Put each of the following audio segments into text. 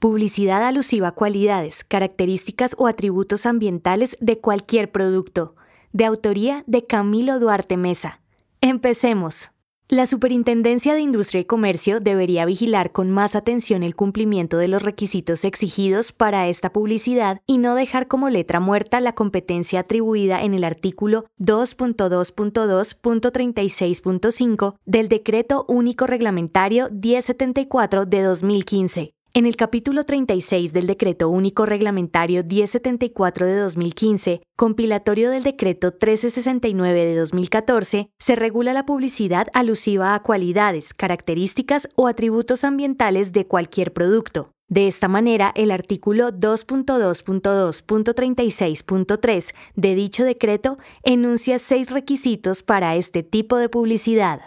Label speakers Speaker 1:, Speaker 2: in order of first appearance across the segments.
Speaker 1: Publicidad alusiva a cualidades, características o atributos ambientales de cualquier producto. De autoría de Camilo Duarte Mesa. Empecemos. La Superintendencia de Industria y Comercio debería vigilar con más atención el cumplimiento de los requisitos exigidos para esta publicidad y no dejar como letra muerta la competencia atribuida en el artículo 2.2.2.36.5 del Decreto Único Reglamentario 1074 de 2015 en el capítulo 36 del Decreto Único Reglamentario 1074 de 2015, compilatorio del Decreto 1369 de 2014, se regula la publicidad alusiva a cualidades, características o atributos ambientales de cualquier producto. De esta manera, el artículo 2.2.2.36.3 de dicho decreto enuncia seis requisitos para este tipo de publicidad.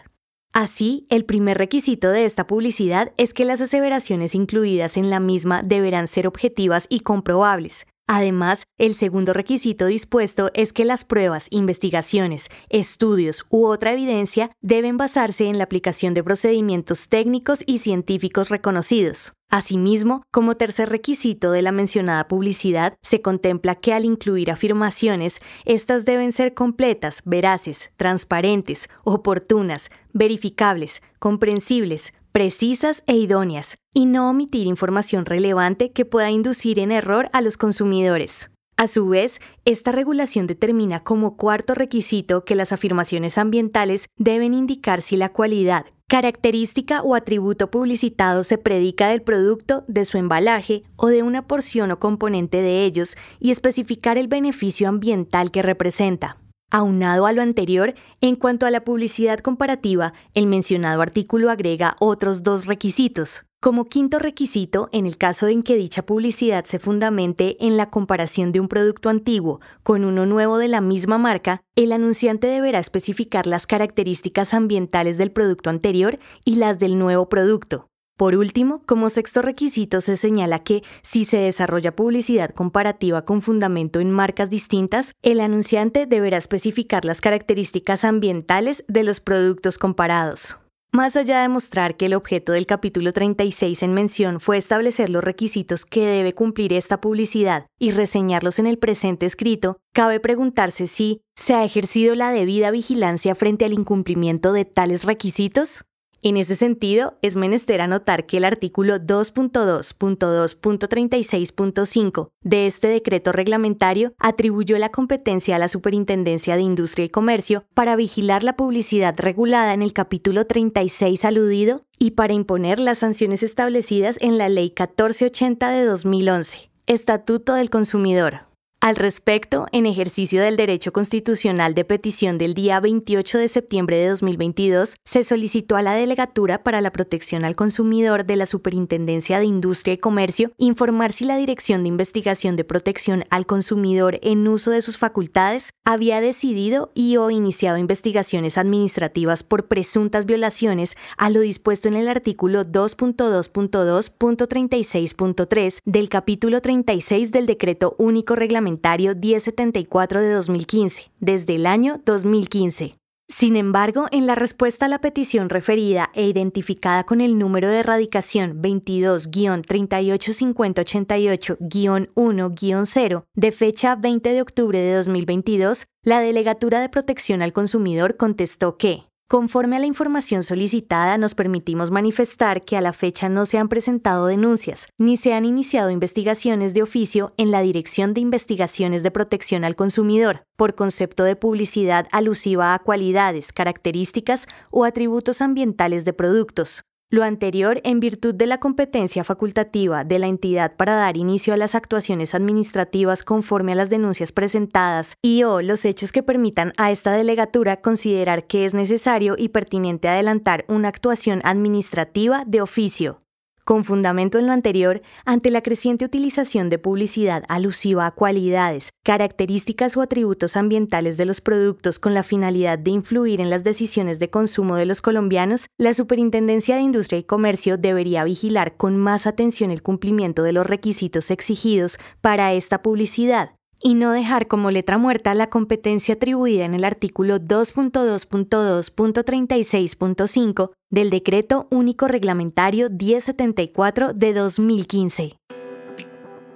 Speaker 1: Así, el primer requisito de esta publicidad es que las aseveraciones incluidas en la misma deberán ser objetivas y comprobables. Además, el segundo requisito dispuesto es que las pruebas, investigaciones, estudios u otra evidencia deben basarse en la aplicación de procedimientos técnicos y científicos reconocidos. Asimismo, como tercer requisito de la mencionada publicidad, se contempla que al incluir afirmaciones, estas deben ser completas, veraces, transparentes, oportunas, verificables, comprensibles, precisas e idóneas, y no omitir información relevante que pueda inducir en error a los consumidores. A su vez, esta regulación determina como cuarto requisito que las afirmaciones ambientales deben indicar si la cualidad, característica o atributo publicitado se predica del producto, de su embalaje o de una porción o componente de ellos y especificar el beneficio ambiental que representa. Aunado a lo anterior, en cuanto a la publicidad comparativa, el mencionado artículo agrega otros dos requisitos. Como quinto requisito, en el caso en que dicha publicidad se fundamente en la comparación de un producto antiguo con uno nuevo de la misma marca, el anunciante deberá especificar las características ambientales del producto anterior y las del nuevo producto. Por último, como sexto requisito se señala que si se desarrolla publicidad comparativa con fundamento en marcas distintas, el anunciante deberá especificar las características ambientales de los productos comparados. Más allá de mostrar que el objeto del capítulo 36 en mención fue establecer los requisitos que debe cumplir esta publicidad y reseñarlos en el presente escrito, cabe preguntarse si se ha ejercido la debida vigilancia frente al incumplimiento de tales requisitos. En ese sentido, es menester anotar que el artículo 2.2.2.36.5 de este decreto reglamentario atribuyó la competencia a la Superintendencia de Industria y Comercio para vigilar la publicidad regulada en el capítulo 36 aludido y para imponer las sanciones establecidas en la Ley 1480 de 2011, Estatuto del Consumidor. Al respecto, en ejercicio del derecho constitucional de petición del día 28 de septiembre de 2022, se solicitó a la Delegatura para la Protección al Consumidor de la Superintendencia de Industria y Comercio informar si la Dirección de Investigación de Protección al Consumidor en uso de sus facultades había decidido y o iniciado investigaciones administrativas por presuntas violaciones a lo dispuesto en el artículo 2.2.2.36.3 del capítulo 36 del Decreto Único Reglamentario 1074 de 2015, desde el año 2015. Sin embargo, en la respuesta a la petición referida e identificada con el número de erradicación 22-385088-1-0 de fecha 20 de octubre de 2022, la Delegatura de Protección al Consumidor contestó que Conforme a la información solicitada, nos permitimos manifestar que a la fecha no se han presentado denuncias ni se han iniciado investigaciones de oficio en la Dirección de Investigaciones de Protección al Consumidor por concepto de publicidad alusiva a cualidades, características o atributos ambientales de productos, lo anterior en virtud de la competencia facultativa de la entidad para dar inicio a las actuaciones administrativas conforme a las denuncias presentadas y o los hechos que permitan a esta delegatura considerar que es necesario y pertinente adelantar una actuación administrativa de oficio. Con fundamento en lo anterior, ante la creciente utilización de publicidad alusiva a cualidades, características o atributos ambientales de los productos con la finalidad de influir en las decisiones de consumo de los colombianos, la Superintendencia de Industria y Comercio debería vigilar con más atención el cumplimiento de los requisitos exigidos para esta publicidad, y no dejar como letra muerta la competencia atribuida en el artículo 2.2.2.36.5 del Decreto Único Reglamentario 1074 de 2015.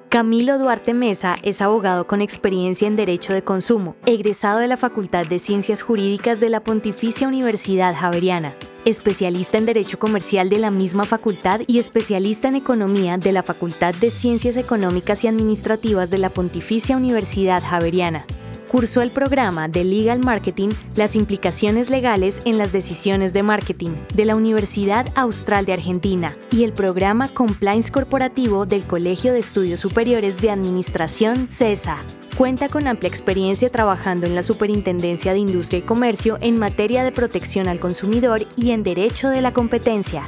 Speaker 1: Camilo Duarte Mesa es abogado con experiencia en Derecho de Consumo, egresado de la Facultad de Ciencias Jurídicas de la Pontificia Universidad Javeriana especialista en Derecho Comercial de la misma facultad y especialista en Economía de la Facultad de Ciencias Económicas y Administrativas de la Pontificia Universidad Javeriana. Cursó el programa de Legal Marketing, las implicaciones legales en las decisiones de marketing de la Universidad Austral de Argentina y el programa Compliance Corporativo del Colegio de Estudios Superiores de Administración CESA. Cuenta con amplia experiencia trabajando en la Superintendencia de Industria y Comercio en materia de protección al consumidor y en derecho de la competencia.